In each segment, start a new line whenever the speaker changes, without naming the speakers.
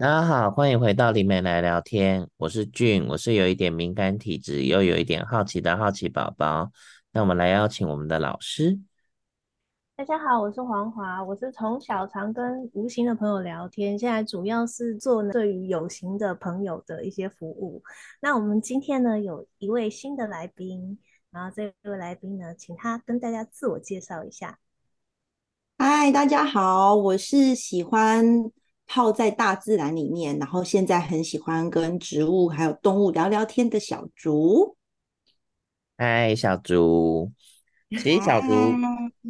大家好，欢迎回到灵媒来聊天。我是俊，我是有一点敏感体质，又有一点好奇的好奇宝宝。那我们来邀请我们的老师。
大家好，我是黄华，我是从小常跟无形的朋友聊天，现在主要是做对于有形的朋友的一些服务。那我们今天呢，有一位新的来宾，然后这位来宾呢，请他跟大家自我介绍一下。
嗨，大家好，我是喜欢。泡在大自然里面，然后现在很喜欢跟植物还有动物聊聊天的小竹。
嗨，小竹，其实小竹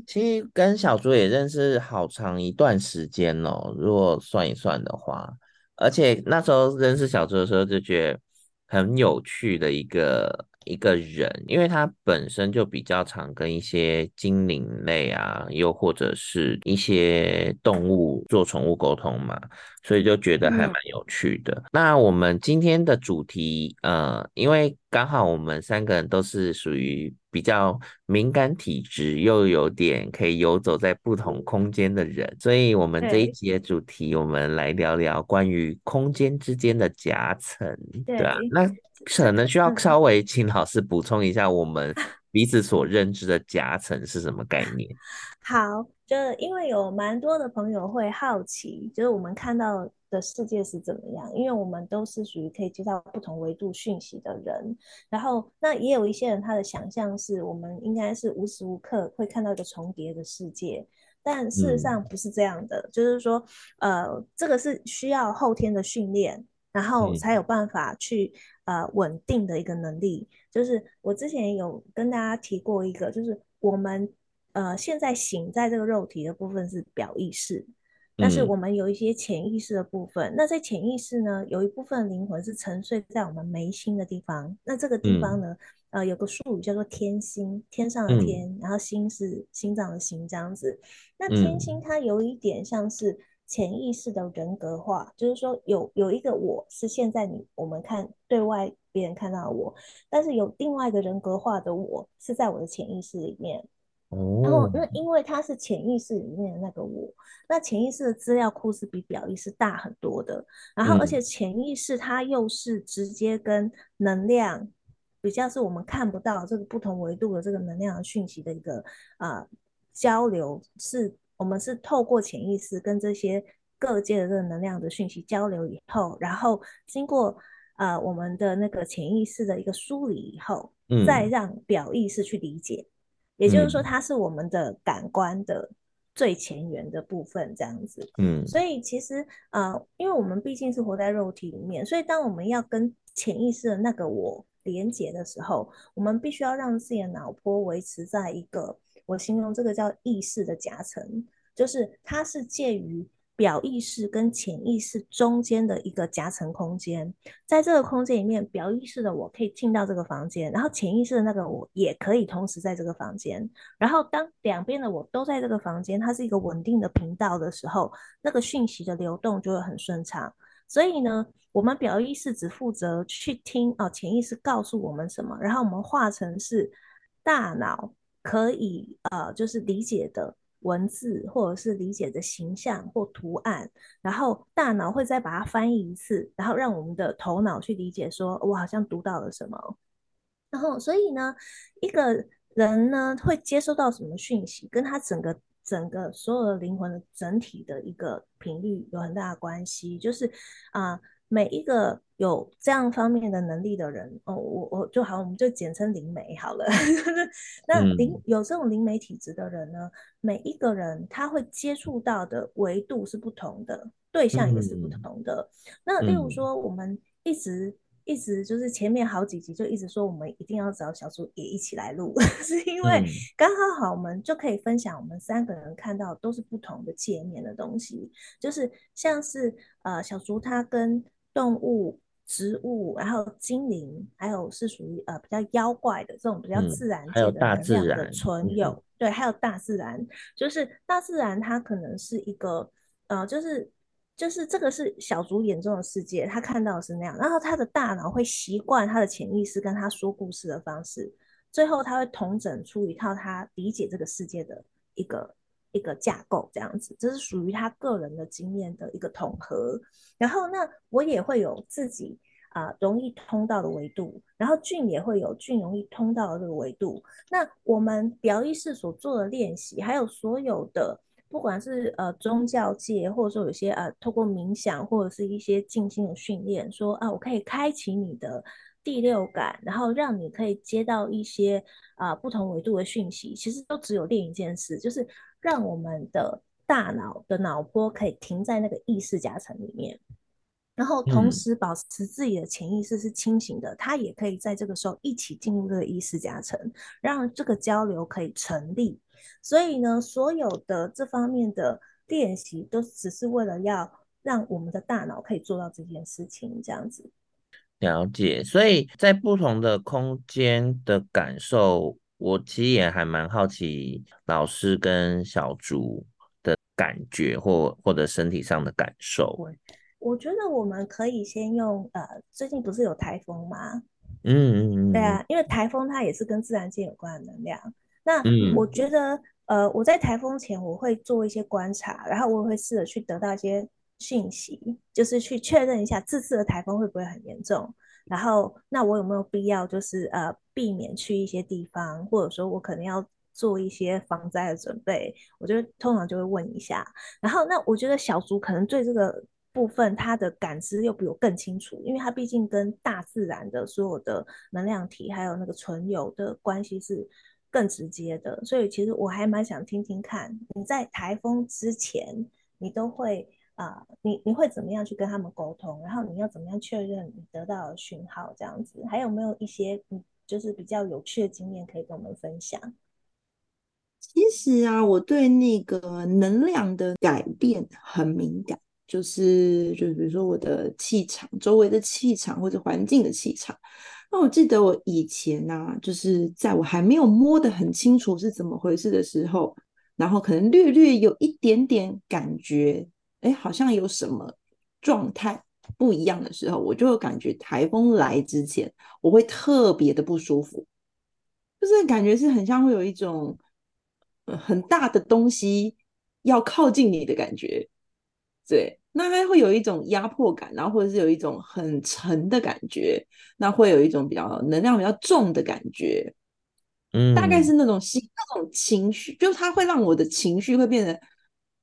其实跟小竹也认识好长一段时间哦，如果算一算的话，而且那时候认识小竹的时候就觉得很有趣的一个。一个人，因为他本身就比较常跟一些精灵类啊，又或者是一些动物做宠物沟通嘛，所以就觉得还蛮有趣的。嗯。那我们今天的主题，呃，因为刚好我们三个人都是属于比较敏感体质，又有点可以游走在不同空间的人，所以我们这一集的主题，我们来聊聊关于空间之间的夹层，对啊，那。可能需要稍微请老师补充一下，我们 彼此所认知的夹层是什么概念？
好，就因为有蛮多的朋友会好奇，就是我们看到的世界是怎么样？因为我们都是属于可以接到不同维度讯息的人，然后那也有一些人他的想象是我们应该是无时无刻会看到一个重叠的世界，但事实上不是这样的，嗯、就是说，呃，这个是需要后天的训练。然后才有办法去、嗯、呃稳定的一个能力，就是我之前有跟大家提过一个，就是我们呃现在醒在这个肉体的部分是表意识，但是我们有一些潜意识的部分。嗯、那在潜意识呢，有一部分灵魂是沉睡在我们眉心的地方。那这个地方呢，嗯、呃有个术语叫做天心，天上的天，嗯、然后心是心脏的心这样子。那天心它有一点像是。潜意识的人格化，就是说有有一个我是现在你我们看对外别人看到的我，但是有另外一个人格化的我是在我的潜意识里面。哦。然后那因为它是潜意识里面的那个我，那潜意识的资料库是比表意识大很多的。然后而且潜意识它又是直接跟能量比较是我们看不到这个不同维度的这个能量的讯息的一个啊、呃、交流是。我们是透过潜意识跟这些各界的这个能量的讯息交流以后，然后经过呃我们的那个潜意识的一个梳理以后，嗯、再让表意识去理解。也就是说，它是我们的感官的最前缘的部分，这样子。嗯，所以其实呃，因为我们毕竟是活在肉体里面，所以当我们要跟潜意识的那个我连接的时候，我们必须要让自己的脑波维持在一个。我形容这个叫意识的夹层，就是它是介于表意识跟潜意识中间的一个夹层空间。在这个空间里面，表意识的我可以进到这个房间，然后潜意识的那个我也可以同时在这个房间。然后当两边的我都在这个房间，它是一个稳定的频道的时候，那个讯息的流动就会很顺畅。所以呢，我们表意识只负责去听哦，潜意识告诉我们什么，然后我们化成是大脑。可以呃，就是理解的文字，或者是理解的形象或图案，然后大脑会再把它翻译一次，然后让我们的头脑去理解说，我好像读到了什么。然后，所以呢，一个人呢会接收到什么讯息，跟他整个整个所有的灵魂的整体的一个频率有很大的关系，就是啊。每一个有这样方面的能力的人，哦，我我就好，我们就简称灵媒好了。那灵有这种灵媒体质的人呢，每一个人他会接触到的维度是不同的，对象也是不同的。那例如说，我们一直一直就是前面好几集就一直说，我们一定要找小猪也一起来录，是因为刚好好我们就可以分享我们三个人看到都是不同的界面的东西，就是像是呃小猪他跟动物、植物，然后精灵，还有是属于呃比较妖怪的这种比较自然界的能量的存有，嗯、对，还有大自然，就是大自然它可能是一个呃，就是就是这个是小竹眼中的世界，他看到的是那样，然后他的大脑会习惯他的潜意识跟他说故事的方式，最后他会统整出一套他理解这个世界的一个一个架构这样子，这是属于他个人的经验的一个统合。然后那我也会有自己啊、容易通道的维度，然后俊也会有俊容易通道的这个维度。那我们表意识所做的练习，还有所有的。不管是呃宗教界，或者说有些呃透过冥想或者是一些静心的训练，说啊，我可以开启你的第六感，然后让你可以接到一些啊、不同维度的讯息，其实都只有另一件事，就是让我们的大脑的脑波可以停在那个意识夹层里面。然后同时保持自己的潜意识是清醒的，它、嗯、也可以在这个时候一起进入这个意识夹层，让这个交流可以成立。所以呢，所有的这方面的练习都只是为了要让我们的大脑可以做到这件事情，这样子。
了解。所以在不同的空间的感受，我其实也还蛮好奇老师跟小竹的感觉或或者身体上的感受。
我觉得我们可以先用呃，最近不是有台风吗？
嗯嗯嗯，
对啊，因为台风它也是跟自然界有关的能量。那我觉得、嗯、呃，我在台风前我会做一些观察，然后我也会试着去得到一些讯息，就是去确认一下这次的台风会不会很严重。然后那我有没有必要就是呃避免去一些地方，或者说我可能要做一些防灾的准备？我觉得通常就会问一下。然后那我觉得小竹可能对这个。部分他的感知又比我更清楚，因为他毕竟跟大自然的所有的能量体还有那个存有的关系是更直接的，所以其实我还蛮想听听看你在台风之前，你都会啊、你你会怎么样去跟他们沟通，然后你要怎么样确认你得到的讯号这样子，还有没有一些嗯，就是比较有趣的经验可以跟我们分享？
其实啊，我对那个能量的改变很敏感。就是就，比如说我的气场，周围的气场或者环境的气场。那我记得我以前呢、啊，就是在我还没有摸得很清楚是怎么回事的时候，然后可能略略有一点点感觉，哎，好像有什么状态不一样的时候，我就会感觉台风来之前，我会特别的不舒服，就是感觉是很像会有一种很大的东西要靠近你的感觉，对。那还会有一种压迫感，然后或者是有一种很沉的感觉，那会有一种比较能量比较重的感觉，嗯，大概是那种心那种情绪，就它会让我的情绪会变得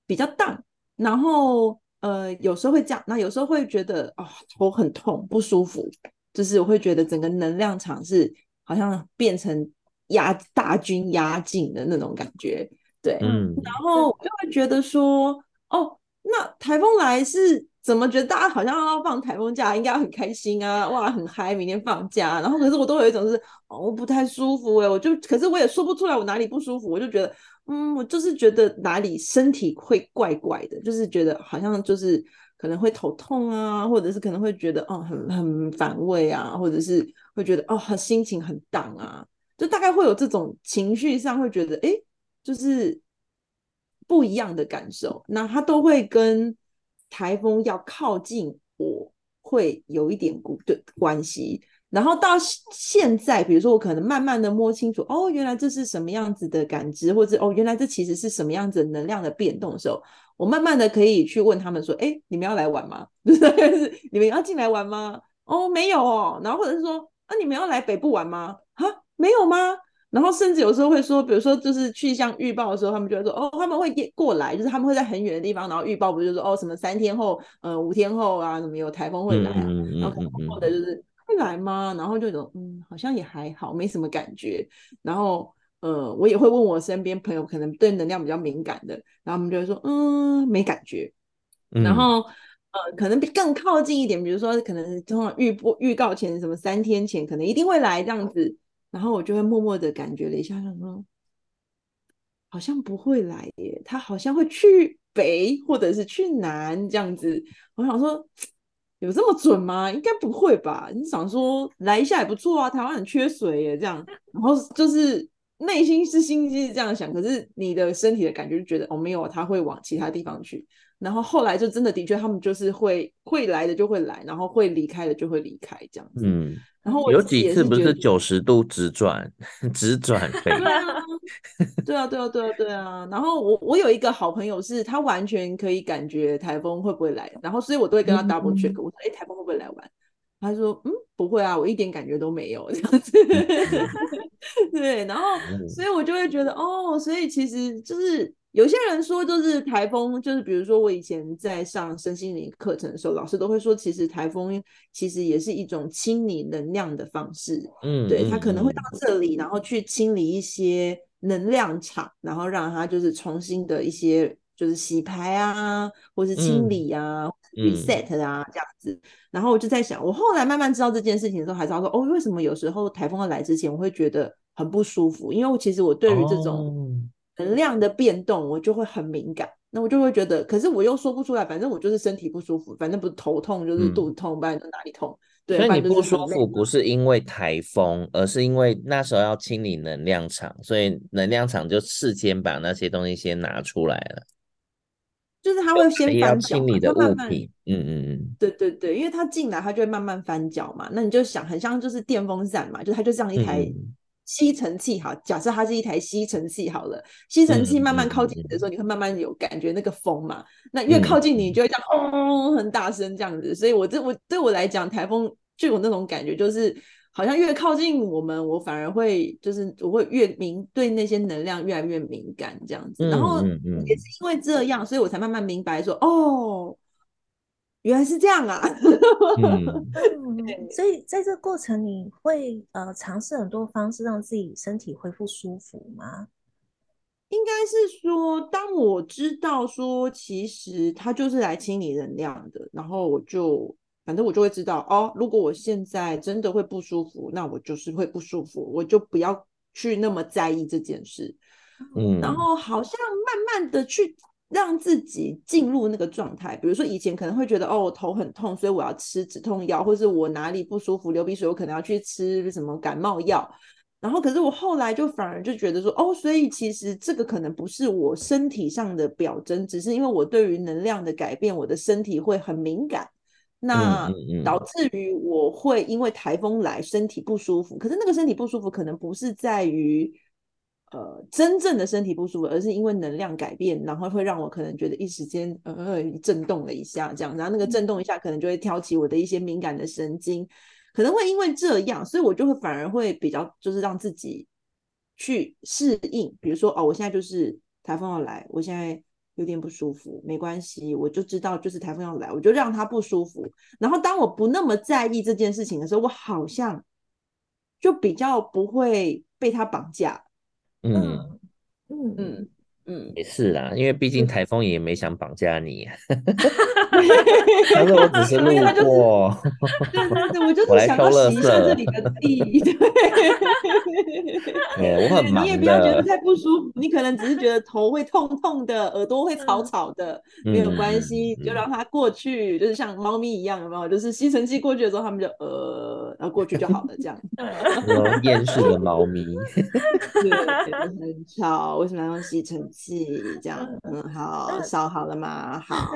比较淡，然后呃有时候会这样，那有时候会觉得啊、哦、头很痛不舒服，就是我会觉得整个能量场是好像变成压大军压境的那种感觉，对，嗯，然后我就会觉得说哦。那台风来是怎么觉得大家好像要放台风假，应该很开心啊，哇，很嗨，明天放假。然后可是我都有一种是，哦，我不太舒服哎，我就可是我也说不出来我哪里不舒服，我就觉得，嗯，我就是觉得哪里身体会怪怪的，就是觉得好像就是可能会头痛啊，或者是可能会觉得哦很很反胃啊，或者是会觉得哦很心情很荡啊，就大概会有这种情绪上会觉得，哎，就是。不一样的感受，那它都会跟台风要靠近我会有一点对关系。然后到现在，比如说我可能慢慢的摸清楚，哦，原来这是什么样子的感知，或者哦，原来这其实是什么样子的能量的变动的时候，我慢慢的可以去问他们说，哎，你们要来玩吗？就是你们要进来玩吗？哦，没有哦。然后或者是说，啊，你们要来北部玩吗？啊，没有吗？然后甚至有时候会说，比如说就是气象预报的时候，他们就会说哦，他们会过来，就是他们会在很远的地方，然后预报不就是说哦什么三天后，呃五天后啊，什么有台风会来啊，然后或者就是会来吗？然后就有嗯，好像也还好，没什么感觉。然后呃，我也会问我身边朋友，可能对能量比较敏感的，然后他们就会说嗯，没感觉。然后呃，可能更靠近一点，比如说可能通常预播预告前什么三天前，可能一定会来这样子。然后我就会默默的感觉了一下，想说好像不会来耶，他好像会去北或者是去南这样子。我想说有这么准吗？应该不会吧？你想说来一下也不错啊，台湾很缺水耶，这样。然后就是内心是心机是这样想，可是你的身体的感觉就觉得哦没有，他会往其他地方去。然后后来就真的的确，他们就是会会来的就会来，然后会离开的就会离开这样子。嗯。然后我
有几次不是九十度直转 直转 飞，
对啊，对啊，对啊，对啊。对啊然后我我有一个好朋友是，他完全可以感觉台风会不会来，然后所以我都会跟他 double check，嗯、我说，哎，台风会不会来玩？他说，嗯，不会啊，我一点感觉都没有这样子。对，然后所以我就会觉得，哦，所以其实就是。有些人说，就是台风，就是比如说我以前在上身心灵课程的时候，老师都会说，其实台风其实也是一种清理能量的方式。嗯，对，他可能会到这里，然后去清理一些能量场，然后让它就是重新的一些就是洗牌啊，或是清理啊、嗯、reset 啊这样子。然后我就在想，我后来慢慢知道这件事情的时候，还知道说，哦，为什么有时候台风要来之前，我会觉得很不舒服？因为我其实我对于这种、哦。能量的变动，我就会很敏感，那我就会觉得，可是我又说不出来，反正我就是身体不舒服，反正不是头痛就是肚子痛，不然就哪里痛。对，
所以你不舒服不是因为台风，而是因为那时候要清理能量场，所以能量场就事先把那些东西先拿出来了。
就是他会先翻脚，
清理的物品，
慢慢
嗯嗯嗯，
对对对，因为他进来，他就会慢慢翻脚嘛。那你就想，很像就是电风扇嘛，就它就这样一台。嗯吸尘器好，假设它是一台吸尘器好了，吸尘器慢慢靠近你的时候，嗯、你会慢慢有感觉那个风嘛。那越靠近你，就会这样哦很大声这样子。所以我这我对我来讲，台风就有那种感觉，就是好像越靠近我们，我反而会就是我会越敏对那些能量越来越敏感这样子。然后也是因为这样，所以我才慢慢明白说哦。原来是这样啊，
嗯，所以在这个过程，你会呃尝试很多方式让自己身体恢复舒服吗？
应该是说，当我知道说，其实它就是来清理能量的，然后我就反正我就会知道哦，如果我现在真的会不舒服，那我就是会不舒服，我就不要去那么在意这件事，嗯，然后好像慢慢的去。让自己进入那个状态，比如说以前可能会觉得哦，我头很痛，所以我要吃止痛药，或是我哪里不舒服流鼻水，我可能要去吃什么感冒药。然后可是我后来就反而就觉得说哦，所以其实这个可能不是我身体上的表征，只是因为我对于能量的改变，我的身体会很敏感，那导致于我会因为台风来身体不舒服。可是那个身体不舒服可能不是在于。呃，真正的身体不舒服，而是因为能量改变，然后会让我可能觉得一时间呃震动了一下，这样，然后那个震动一下，可能就会挑起我的一些敏感的神经，可能会因为这样，所以我就会反而会比较就是让自己去适应，比如说哦，我现在就是台风要来，我现在有点不舒服，没关系，我就知道就是台风要来，我就让它不舒服，然后当我不那么在意这件事情的时候，我好像就比较不会被它绑架。
嗯。嗯嗯。嗯，也是啦，因为毕竟台风也没想绑架你，他说我只是路过，
对对对，我就是想要洗一下这里的地，对，
对我很 忙，
你也不要觉得太不舒服，你可能只是觉得头会痛痛的，耳朵会吵吵的，没有关系，就让它过去，就是像猫咪一样，有没有？就是吸尘器过去的时候，他们就呃，然后过去就好了，这样。
厌世的猫咪，
对，很吵，为什么要用吸尘器？这样，嗯，好，烧好了吗？好。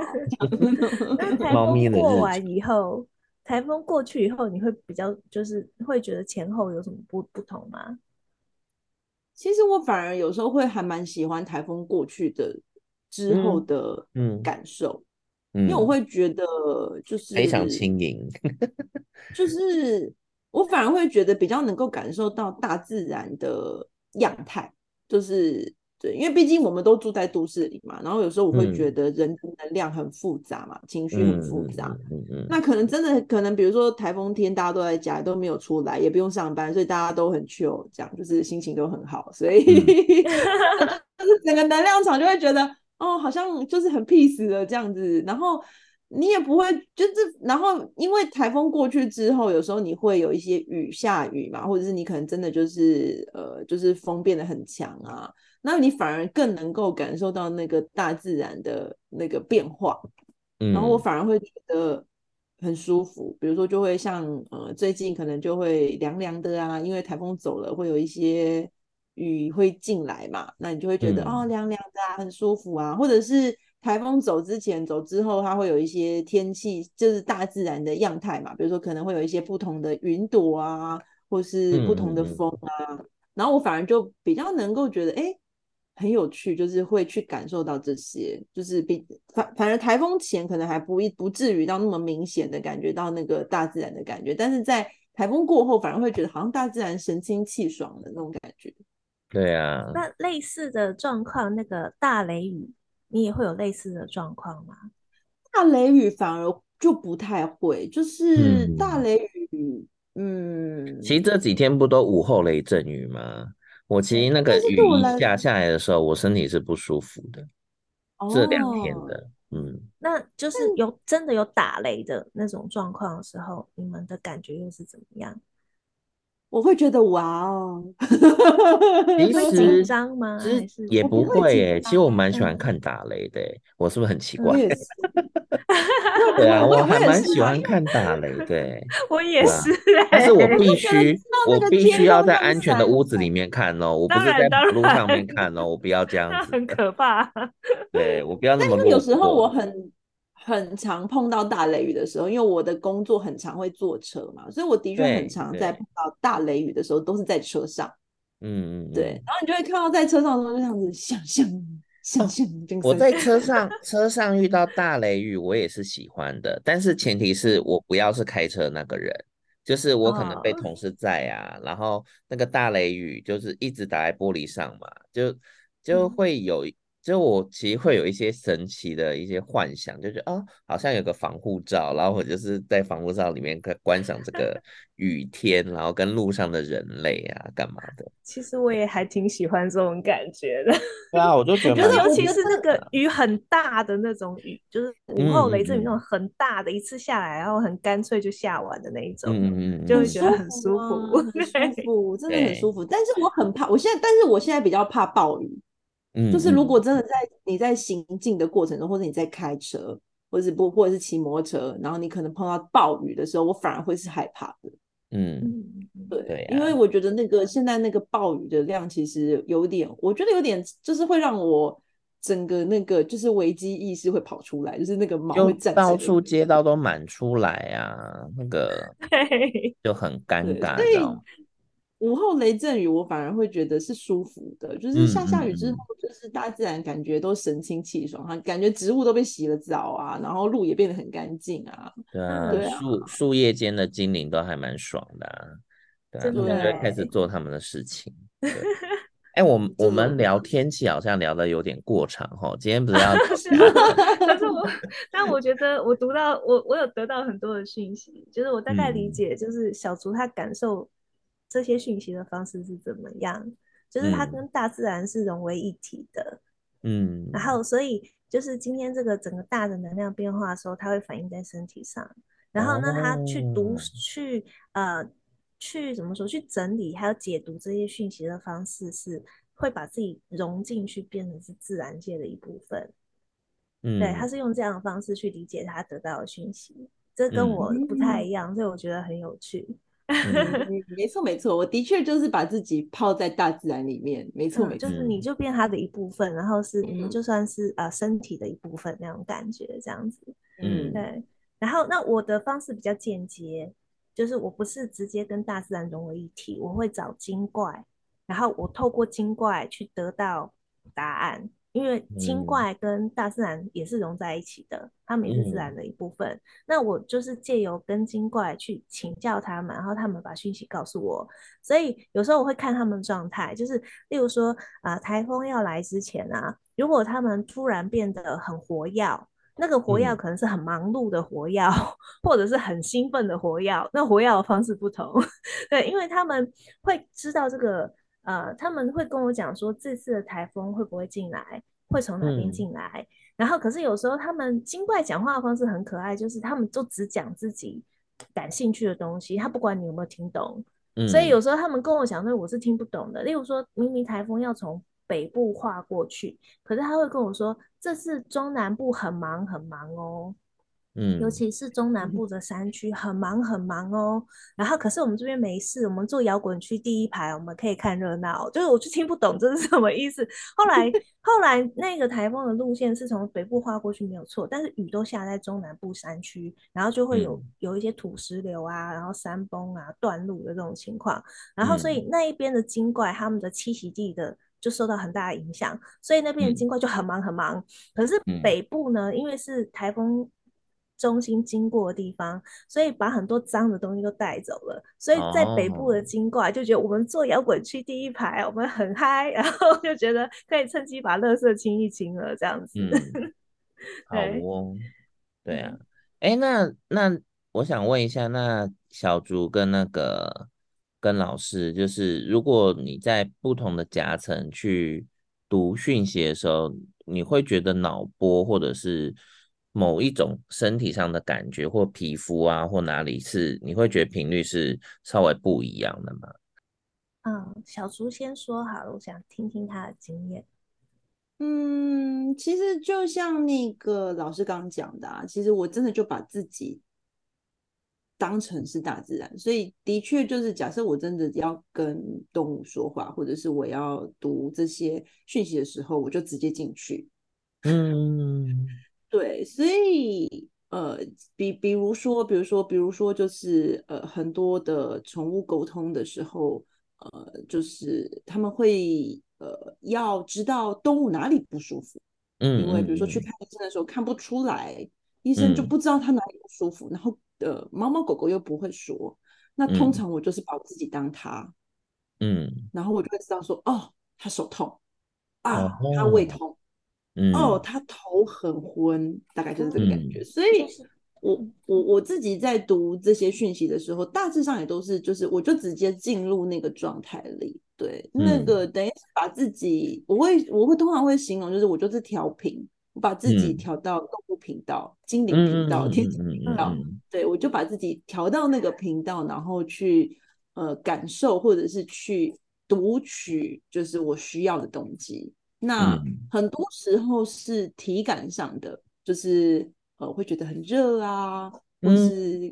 那台风过完以后，台风过去以后，你会比较就是会觉得前后有什么不不同吗？
其实我反而有时候会还蛮喜欢台风过去的之后的感受，嗯嗯、因为我会觉得就是
非常轻盈，
就是我反而会觉得比较能够感受到大自然的样态，就是。对，因为毕竟我们都住在都市里嘛，然后有时候我会觉得人的能量很复杂嘛，嗯、情绪很复杂。嗯嗯嗯、那可能真的可能，比如说台风天，大家都在家，都没有出来，也不用上班，所以大家都很 chill，这样就是心情都很好，所以、嗯、就是整个能量场就会觉得哦，好像就是很 peace 的这样子。然后你也不会就是，然后因为台风过去之后，有时候你会有一些雨下雨嘛，或者是你可能真的就是呃，就是风变得很强啊。那你反而更能够感受到那个大自然的那个变化，嗯，然后我反而会觉得很舒服。比如说，就会像呃，最近可能就会凉凉的啊，因为台风走了，会有一些雨会进来嘛，那你就会觉得、嗯、哦，凉凉的啊，很舒服啊。或者是台风走之前、走之后，它会有一些天气，就是大自然的样态嘛，比如说可能会有一些不同的云朵啊，或是不同的风啊。嗯然后我反而就比较能够觉得，哎，很有趣，就是会去感受到这些，就是比反反而台风前可能还不一不至于到那么明显的感觉到那个大自然的感觉，但是在台风过后，反而会觉得好像大自然神清气爽的那种感觉。
对啊，
那类似的状况，那个大雷雨，你也会有类似的状况吗？
大雷雨反而就不太会，就是大雷雨，嗯，
嗯，其实这几天不都午后雷阵雨吗？我其实那个雨一下下来的时候，我身体是不舒服的。这两天的，嗯，
那就是有真的有打雷的那种状况的时候，你们的感觉又是怎么样？
我会觉得哇哦，
其实
紧张吗？其实
也不会诶、欸。其实我蛮喜欢看打雷的、欸，我是不是很奇怪？对啊，我还蛮喜欢看打雷的、欸。
我也是、
欸，但是我必须，我必须要在安全的屋子里面看哦、喔，我不是在马路上面看哦、喔，我不要这样子，
很可怕。
对，我不要那么。
但是有时候我很。很常碰到大雷雨的时候，因为我的工作很常会坐车嘛，所以我的确很常在碰到大雷雨的时候都是在车上。
嗯嗯，
对。然后你就会看到在车上的时候就这样子想象想象。
我在车上车上遇到大雷雨，我也是喜欢的，但是前提是我不要是开车那个人，就是我可能被同事载啊，哦、然后那个大雷雨就是一直打在玻璃上嘛，就就会有。嗯就我其实会有一些神奇的一些幻想，就觉得哦，好像有个防护罩，然后我就是在防护罩里面观观赏这个 雨天，然后跟路上的人类啊，干嘛的？
其实我也还挺喜欢这种感觉的。
对啊，我就觉得，
尤其是那个雨很大的那种雨，就是午后雷阵雨那种很大的，一次下来，然后很干脆就下完的那一种，嗯嗯，就会觉得很舒服，
很舒服，真的很舒服。但是我很怕，我现在，但是我现在比较怕暴雨。嗯，就是如果真的在你在行进的过程中，或者你在开车，或者不，或者是骑摩托车，然后你可能碰到暴雨的时候，我反而会是害怕的。
嗯，
对，对啊，因为我觉得那个现在那个暴雨的量其实有点，我觉得有点就是会让我整个那个就是危机意识会跑出来，就是那个毛会站，
到处街道都满出来啊，那个 就很尴尬，
午后雷阵雨，我反而会觉得是舒服的，就是下下雨之后，就是大自然感觉都神清气爽，哈、嗯，感觉植物都被洗了澡啊，然后路也变得很干净啊。
对啊，树树叶间的精灵都还蛮爽的、啊，对啊，他们就开始做他们的事情。哎、欸，我们 我们聊天气好像聊得有点过长哈，今天不是 要？
但是我，但我觉得我读到我我有得到很多的讯息，就是我大概理解，就是小竹他感受。这些讯息的方式是怎么样？就是它跟大自然是融为一体的，
嗯，
然后所以就是今天这个整个大的能量变化的时候，它会反映在身体上，然后呢，他去读、去呃、去怎么说、去整理还有解读这些讯息的方式是会把自己融进去，变成是自然界的一部分。
嗯，
对，他是用这样的方式去理解他得到的讯息，这跟我不太一样，所以我觉得很有趣。
嗯、没错没错，我的确就是把自己泡在大自然里面，没错没错，
就是你就变它的一部分，然后是你们就算是呃身体的一部分那种感觉，这样子，
嗯，
对。然后那我的方式比较间接，就是我不是直接跟大自然融为一体，我会找精怪，然后我透过精怪去得到答案。因为精怪跟大自然也是融在一起的，嗯、他们也是自然的一部分。嗯、那我就是借由跟精怪去请教他们，然后他们把讯息告诉我。所以有时候我会看他们状态，就是例如说啊、呃，台风要来之前啊，如果他们突然变得很活跃，那个活跃可能是很忙碌的活跃，嗯、或者是很兴奋的活跃，那活跃的方式不同。对，因为他们会知道这个。呃，他们会跟我讲说，这次的台风会不会进来，会从哪边进来。嗯、然后，可是有时候他们精怪讲话的方式很可爱，就是他们就只讲自己感兴趣的东西，他不管你有没有听懂。嗯、所以有时候他们跟我讲说，我是听不懂的。例如说，明明台风要从北部划过去，可是他会跟我说，这次中南部很忙很忙哦。
嗯，
尤其是中南部的山区很忙很忙哦。然后可是我们这边没事，我们坐摇滚区第一排，我们可以看热闹。就是我就听不懂这是什么意思。后来 后来那个台风的路线是从北部划过去没有错，但是雨都下在中南部山区，然后就会有、嗯、有一些土石流啊，然后山崩啊、断路的这种情况。然后所以那一边的精怪他们的栖息地的就受到很大的影响，所以那边的精怪就很忙很忙。可是北部呢，因为是台风。中心经过的地方，所以把很多脏的东西都带走了。所以在北部的精怪就觉得我们坐摇滚区第一排，我们很嗨，然后就觉得可以趁机把垃圾清一清了，这样子。
嗯、好哦，对啊，哎、欸，那那我想问一下，那小竹跟那个跟老师，就是如果你在不同的夹层去读讯息的时候，你会觉得脑波或者是？某一种身体上的感觉，或皮肤啊，或哪里是你会觉得频率是稍微不一样的吗？
嗯，小竺先说好了，我想听听他的经验。
嗯，其实就像那个老师刚刚讲的啊，其实我真的就把自己当成是大自然，所以的确就是假设我真的要跟动物说话，或者是我要读这些讯息的时候，我就直接进去。嗯。对，所以呃，比比如说，比如说，比如说，就是呃，很多的宠物沟通的时候，呃，就是他们会呃要知道动物哪里不舒服，嗯，因为比如说去看。医生的时候看不出来，医生就不知道它哪里不舒服，嗯、然后呃，猫猫狗狗又不会说，那通常我就是把我自己当它，嗯，然后我就会知道说，哦，它手痛啊，它胃痛。嗯、哦，他头很昏，大概就是这个感觉。嗯、所以我，我我我自己在读这些讯息的时候，大致上也都是，就是我就直接进入那个状态里。对，嗯、那个等于是把自己，我会我会通常会形容，就是我就是调频，我把自己调到动物频道、嗯、精灵频道、天使频道。对，我就把自己调到那个频道，然后去呃感受，或者是去读取，就是我需要的东西。那很多时候是体感上的，嗯、就是呃会觉得很热啊，或是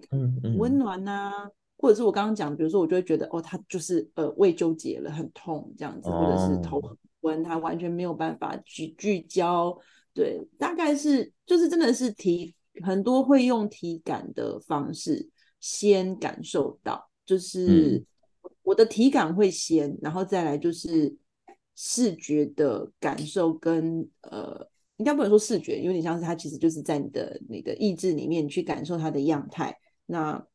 温暖啊，嗯嗯、或者是我刚刚讲，比如说我就会觉得哦，他就是呃胃纠结了，很痛这样子，或者是头很昏，他完全没有办法聚聚焦，对，大概是就是真的是体很多会用体感的方式先感受到，就是我的体感会先，然后再来就是。视觉的感受跟呃，应该不能说视觉，有点像是它其实就是在你的你的意志里面去感受它的样态。那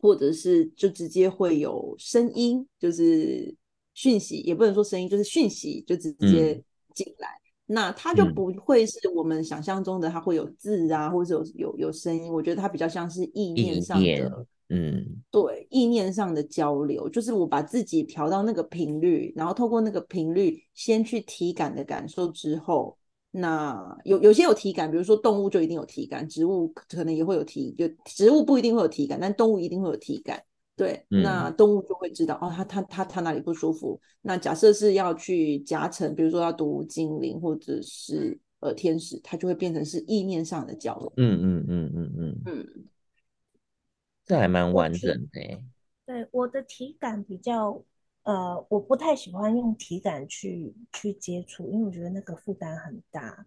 或者是就直接会有声音，就是讯息，也不能说声音，就是讯息就直接进来。嗯、那它就不会是我们想象中的，它会有字啊，或者有有有声音。我觉得它比较像是意念上的。嗯，对，意念上的交流，就是我把自己调到那个频率，然后透过那个频率先去体感的感受之后，那有有些有体感，比如说动物就一定有体感，植物可能也会有体，就植物不一定会有体感，但动物一定会有体感。对，嗯、那动物就会知道哦，它它它它哪里不舒服。那假设是要去夹层，比如说要读精灵或者是呃天使，它就会变成是意念上的交流。嗯嗯嗯嗯嗯嗯。嗯嗯嗯
这还蛮完整的。
对，我的体感比较，呃，我不太喜欢用体感去去接触，因为我觉得那个负担很大。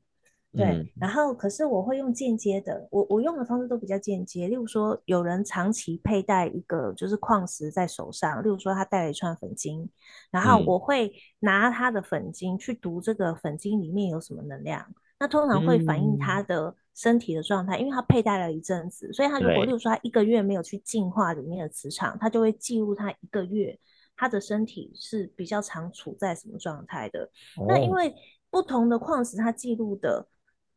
对，嗯、然后可是我会用间接的，我我用的方式都比较间接。例如说，有人长期佩戴一个就是矿石在手上，例如说他戴了一串粉晶，然后我会拿他的粉晶去读这个粉晶里面有什么能量，那通常会反映他的。嗯身体的状态，因为他佩戴了一阵子，所以他如果，例如说他一个月没有去净化里面的磁场，他就会记录他一个月他的身体是比较常处在什么状态的。哦、那因为不同的矿石，它记录的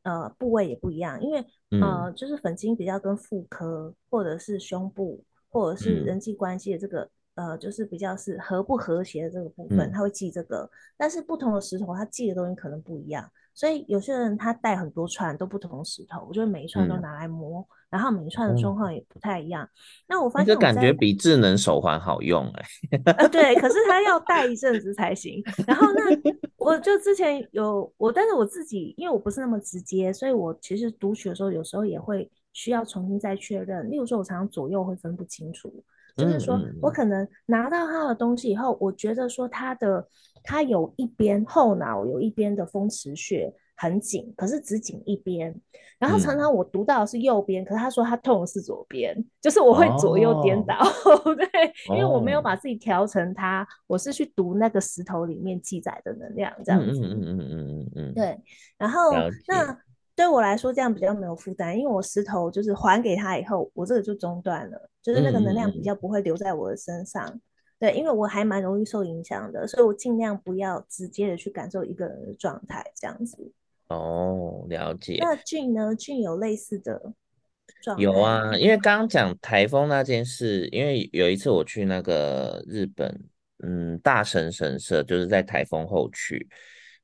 呃部位也不一样，因为、嗯、呃就是粉晶比较跟妇科或者是胸部或者是人际关系的这个、嗯、呃就是比较是和不和谐的这个部分，它会记这个。嗯、但是不同的石头，它记的东西可能不一样。所以有些人他带很多串都不同石头，我就每一串都拿来摸，嗯、然后每一串的状况也不太一样。嗯、那我发现我
感觉比智能手环好用哎、
欸呃。对，可是他要 戴一阵子才行。然后那 我就之前有我，但是我自己因为我不是那么直接，所以我其实读取的时候有时候也会需要重新再确认。例如说，我常常左右会分不清楚。就是说，我可能拿到他的东西以后，我觉得说他的他有一边后脑有一边的风池穴很紧，可是只紧一边。然后常常我读到的是右边，可是他说他痛的是左边，就是我会左右颠倒，哦、对，因为我没有把自己调成他，我是去读那个石头里面记载的能量这样子。
嗯嗯嗯嗯嗯嗯，
对。然后那。对我来说，这样比较没有负担，因为我石头就是还给他以后，我这个就中断了，就是那个能量比较不会留在我的身上。嗯、对，因为我还蛮容易受影响的，所以我尽量不要直接的去感受一个人的状态，这样子。
哦，了解。
那俊呢？俊有类似的状态？
有啊，因为刚刚讲台风那件事，因为有一次我去那个日本，嗯，大神神社，就是在台风后去。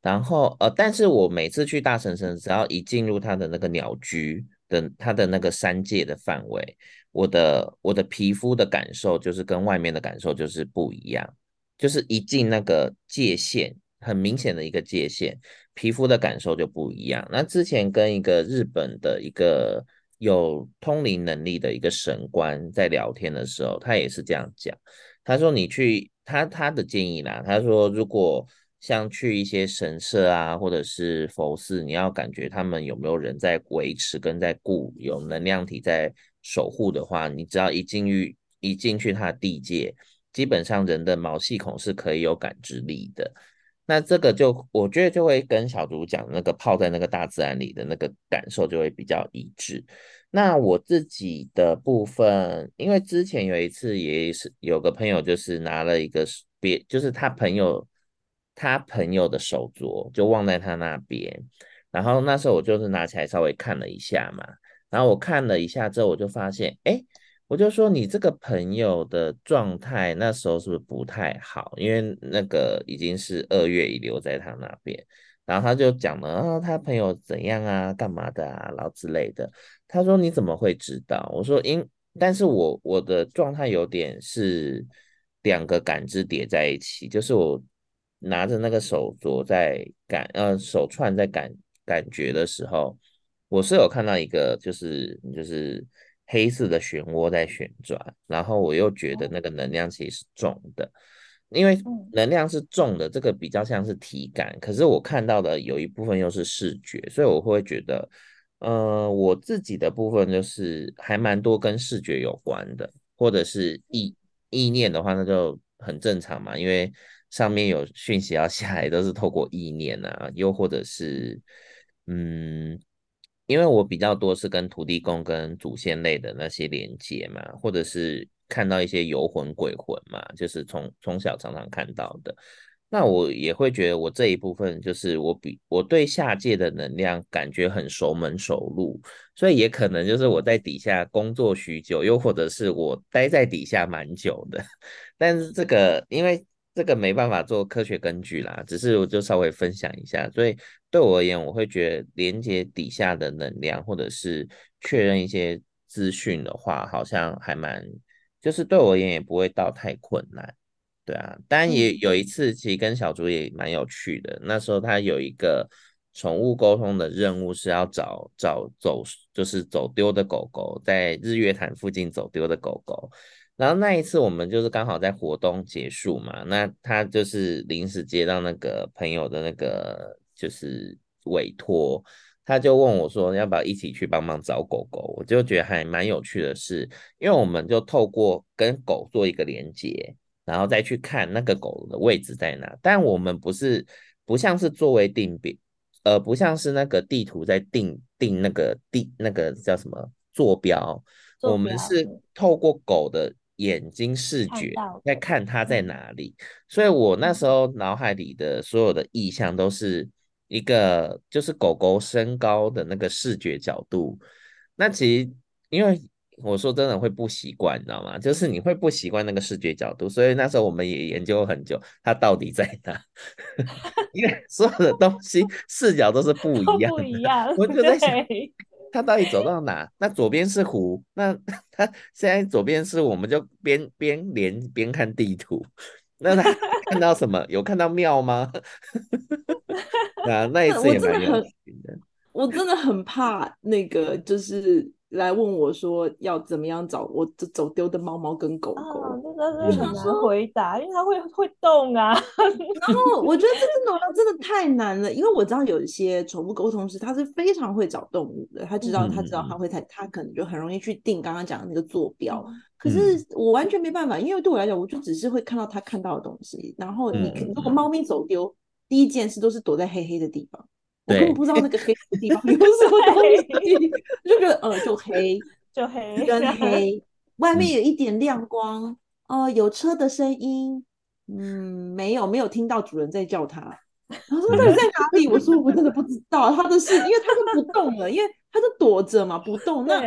然后呃，但是我每次去大神神，只要一进入他的那个鸟居的他的那个山界的范围，我的我的皮肤的感受就是跟外面的感受就是不一样，就是一进那个界限，很明显的一个界限，皮肤的感受就不一样。那之前跟一个日本的一个有通灵能力的一个神官在聊天的时候，他也是这样讲，他说你去他他的建议啦，他说如果。像去一些神社啊，或者是佛寺，你要感觉他们有没有人在维持跟在顾，有能量体在守护的话，你只要一进去一进去它的地界，基本上人的毛细孔是可以有感知力的。那这个就我觉得就会跟小竹讲那个泡在那个大自然里的那个感受就会比较一致。那我自己的部分，因为之前有一次也是有个朋友就是拿了一个别，就是他朋友。他朋友的手镯就忘在他那边，然后那时候我就是拿起来稍微看了一下嘛，然后我看了一下之后，我就发现，哎，我就说你这个朋友的状态那时候是不是不太好？因为那个已经是二月已留在他那边，然后他就讲了啊，他朋友怎样啊，干嘛的啊，然后之类的。他说你怎么会知道？我说因，但是我我的状态有点是两个感知叠在一起，就是我。拿着那个手镯在感呃手串在感感觉的时候，我是有看到一个就是就是黑色的漩涡在旋转，然后我又觉得那个能量其实是重的，因为能量是重的，这个比较像是体感，可是我看到的有一部分又是视觉，所以我会觉得，呃，我自己的部分就是还蛮多跟视觉有关的，或者是意意念的话，那就很正常嘛，因为。上面有讯息要下来，都是透过意念啊，又或者是，嗯，因为我比较多是跟土地公跟祖先类的那些连接嘛，或者是看到一些游魂鬼魂嘛，就是从从小常常看到的，那我也会觉得我这一部分就是我比我对下界的能量感觉很熟门熟路，所以也可能就是我在底下工作许久，又或者是我待在底下蛮久的，但是这个因为。这个没办法做科学根据啦，只是我就稍微分享一下。所以对我而言，我会觉得连接底下的能量，或者是确认一些资讯的话，好像还蛮，就是对我而言也不会到太困难。对啊，当然也有一次，其实跟小竹也蛮有趣的。那时候他有一个宠物沟通的任务，是要找找走，就是走丢的狗狗，在日月潭附近走丢的狗狗。然后那一次我们就是刚好在活动结束嘛，那他就是临时接到那个朋友的那个就是委托，他就问我说要不要一起去帮忙找狗狗，我就觉得还蛮有趣的是，因为我们就透过跟狗做一个连接，然后再去看那个狗的位置在哪，但我们不是不像是作为定点，呃，不像是那个地图在定定那个地那个叫什么坐标，我们是透过狗的。眼睛视觉在看它在哪里，所以我那时候脑海里的所有的意象都是一个，就是狗狗身高的那个视觉角度。那其实因为我说真的会不习惯，你知道吗？就是你会不习惯那个视觉角度，所以那时候我们也研究很久，它到底在哪？因为所有的东西视角都是不一样的，不一样。我就在想，它到底走到哪？那左边是湖，那他现在左边是，我们就边边连边看地图。那他看到什么？有看到庙吗？啊，那一次也蛮有趣的。
我真的很怕那个，就是。来问我说要怎么样找我走丢的猫猫跟狗狗，
哦、那个是很难回答，因为它会会动啊。
然后我觉得这真的真的太难了，因为我知道有一些宠物沟通师，他是非常会找动物的，他知道他知道他会他他可能就很容易去定刚刚讲的那个坐标。嗯、可是我完全没办法，因为对我来讲，我就只是会看到他看到的东西。然后你如果猫咪走丢，第一件事都是躲在黑黑的地方。我根本不知道那个黑的地方 有什么东西，就觉得呃，就黑，
就黑，
跟黑，外面有一点亮光，哦、呃，有车的声音，嗯，没有，没有听到主人在叫他。然后说到底在哪里？我说我真的不知道，他的是因为他都不动了，因为他就躲着嘛，不动那。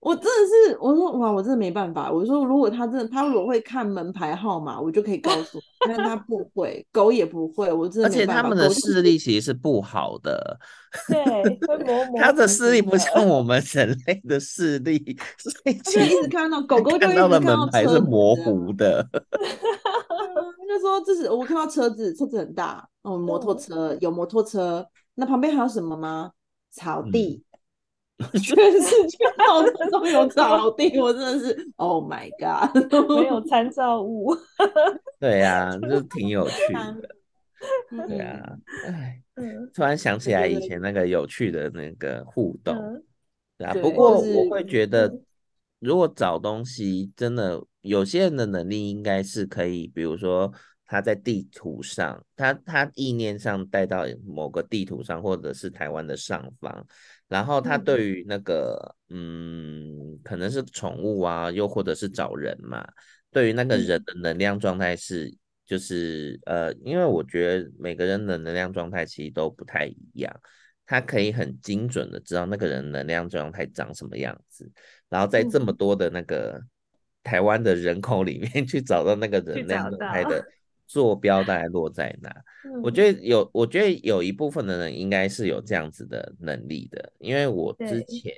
我真的是，我说哇，我真的没办法。我说如果他真的，他如果会看门牌号码，我就可以告诉。但他不会，狗也不会，我真的。
而且他们的视力其实是不好的。
对，会模 模。
他的视力不像我们人类的视力，所以其实
一直看到狗狗就
看到的门牌是模糊的。
就说这是我看到车子，车子很大，哦，摩托车有摩托车，那旁边还有什么吗？草地。嗯全世界到处都有草地，我真的是 Oh my God，
没有参照物。
对呀、啊，就挺有趣的。对呀、啊，哎，突然想起来以前那个有趣的那个互动。对啊，不过我会觉得，如果找东西真的有些人的能力，应该是可以，比如说他在地图上，他他意念上带到某个地图上，或者是台湾的上方。然后他对于那个，嗯，可能是宠物啊，又或者是找人嘛，对于那个人的能量状态是，就是呃，因为我觉得每个人的能量状态其实都不太一样，他可以很精准的知道那个人能量状态长什么样子，然后在这么多的那个台湾的人口里面去找到那个人能量状态的。坐标大概落在哪？嗯、我觉得有，我觉得有一部分的人应该是有这样子的能力的，因为我之前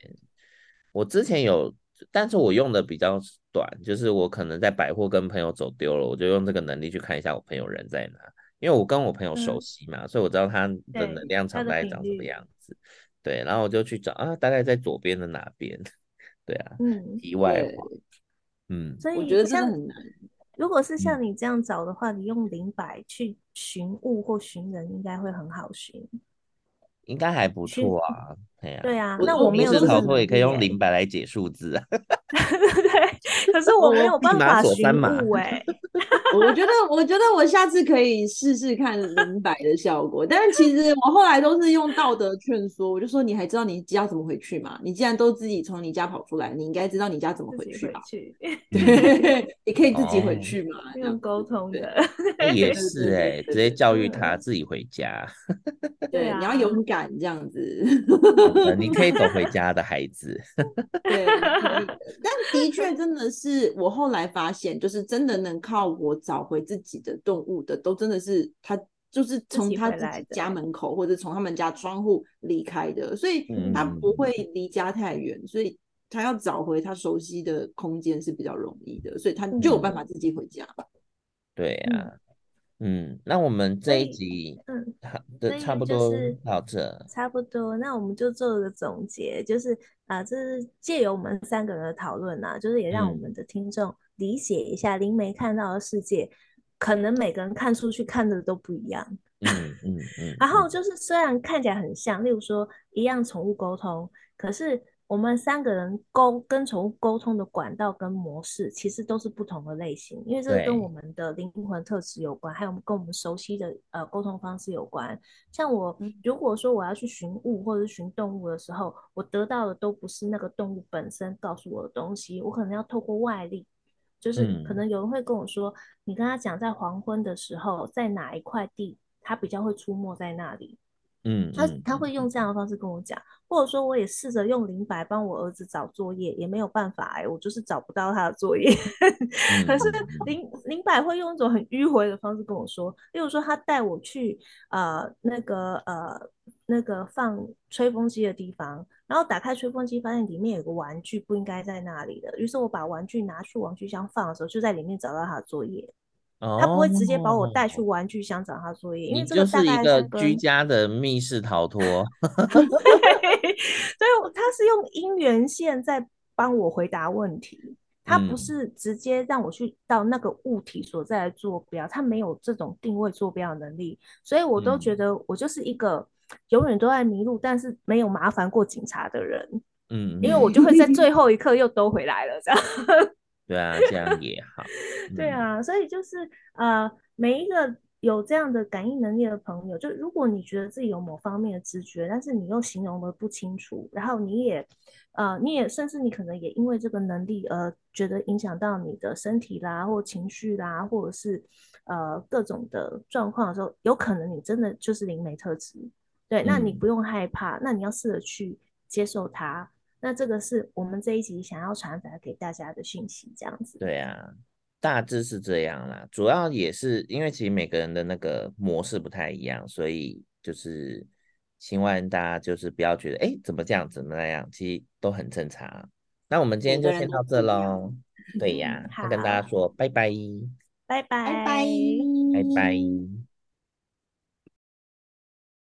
我之前有，但是我用的比较短，就是我可能在百货跟朋友走丢了，我就用这个能力去看一下我朋友人在哪，因为我跟我朋友熟悉嘛，嗯、所以我知道他的能量场大概长什么样子。对，对，然后我就去找啊，大概在左边的哪边？对啊，嗯，题外话，嗯，
所以
我觉得这样很难。
如果是像你这样找的话，嗯、你用灵摆去寻物或寻人，应该会很好寻。
应该还不错啊，
对啊。对啊，
那我没有逃脱也可以用灵摆来解数字啊。
对，可是我没有办法寻物哎。
我觉得，我觉得我下次可以试试看明白的效果。但是其实我后来都是用道德劝说，我就说你还知道你家怎么回去吗？你既然都自己从你家跑出来，你应该知道你家怎么回去吧？去对，你可以自己回去嘛，
哦、用沟通的。
也 是哎、欸，直接教育他自己回家。
对，你要勇敢这样子。
你可以走回家的孩子。
对，但的确真的是我后来发现，就是真的能靠我。找回自己的动物的，都真的是他，就是从他自己家门口或者从他们家窗户离开的，所以他不会离家太远，嗯、所以他要找回他熟悉的空间是比较容易的，所以他就有办法自己回家。
嗯、对呀、啊，嗯，那我们这一集，嗯，好的，差不多到这，
差不多，那我们就做个总结，就是啊，这是借由我们三个人的讨论啊，就是也让我们的听众、嗯。理解一下灵媒看到的世界，可能每个人看出去看的都不一样。
嗯嗯嗯。
然后就是虽然看起来很像，例如说一样宠物沟通，可是我们三个人沟跟宠物沟通的管道跟模式，其实都是不同的类型，因为这跟我们的灵魂特质有关，还有跟我们熟悉的呃沟通方式有关。像我如果说我要去寻物或者是寻动物的时候，我得到的都不是那个动物本身告诉我的东西，我可能要透过外力。就是可能有人会跟我说，嗯、你跟他讲在黄昏的时候，在哪一块地，他比较会出没在那里。
嗯，
他他会用这样的方式跟我讲，或者说我也试着用灵摆帮我儿子找作业，也没有办法哎、欸，我就是找不到他的作业。可是灵灵摆会用一种很迂回的方式跟我说，例如说他带我去呃那个呃那个放吹风机的地方，然后打开吹风机，发现里面有个玩具不应该在那里的，于是我把玩具拿去玩具箱放的时候，就在里面找到他的作业。他不会直接把我带去玩具箱找他作业，因为这个大概是，
一个居家的密室逃脱。
对，所以他是用姻缘线在帮我回答问题，他不是直接让我去到那个物体所在的坐标，他没有这种定位坐标的能力，所以我都觉得我就是一个永远都在迷路，但是没有麻烦过警察的人。嗯，因为我就会在最 后一刻又兜回来了，这样。
对啊，这样也好。
对啊，所以就是呃，每一个有这样的感应能力的朋友，就如果你觉得自己有某方面的直觉，但是你又形容的不清楚，然后你也呃，你也甚至你可能也因为这个能力而觉得影响到你的身体啦，或情绪啦，或者是呃各种的状况的时候，有可能你真的就是灵媒特质。对，那你不用害怕，嗯、那你要试着去接受它。那这个是我们这一集想要传达给大家的讯息，这样子。
对啊，大致是这样啦。主要也是因为其实每个人的那个模式不太一样，所以就是希望大家就是不要觉得哎怎么这样怎么那样，其实都很正常。那我们今天就先到这喽。对呀，那跟大家说拜拜，
拜拜，
拜拜，
拜拜。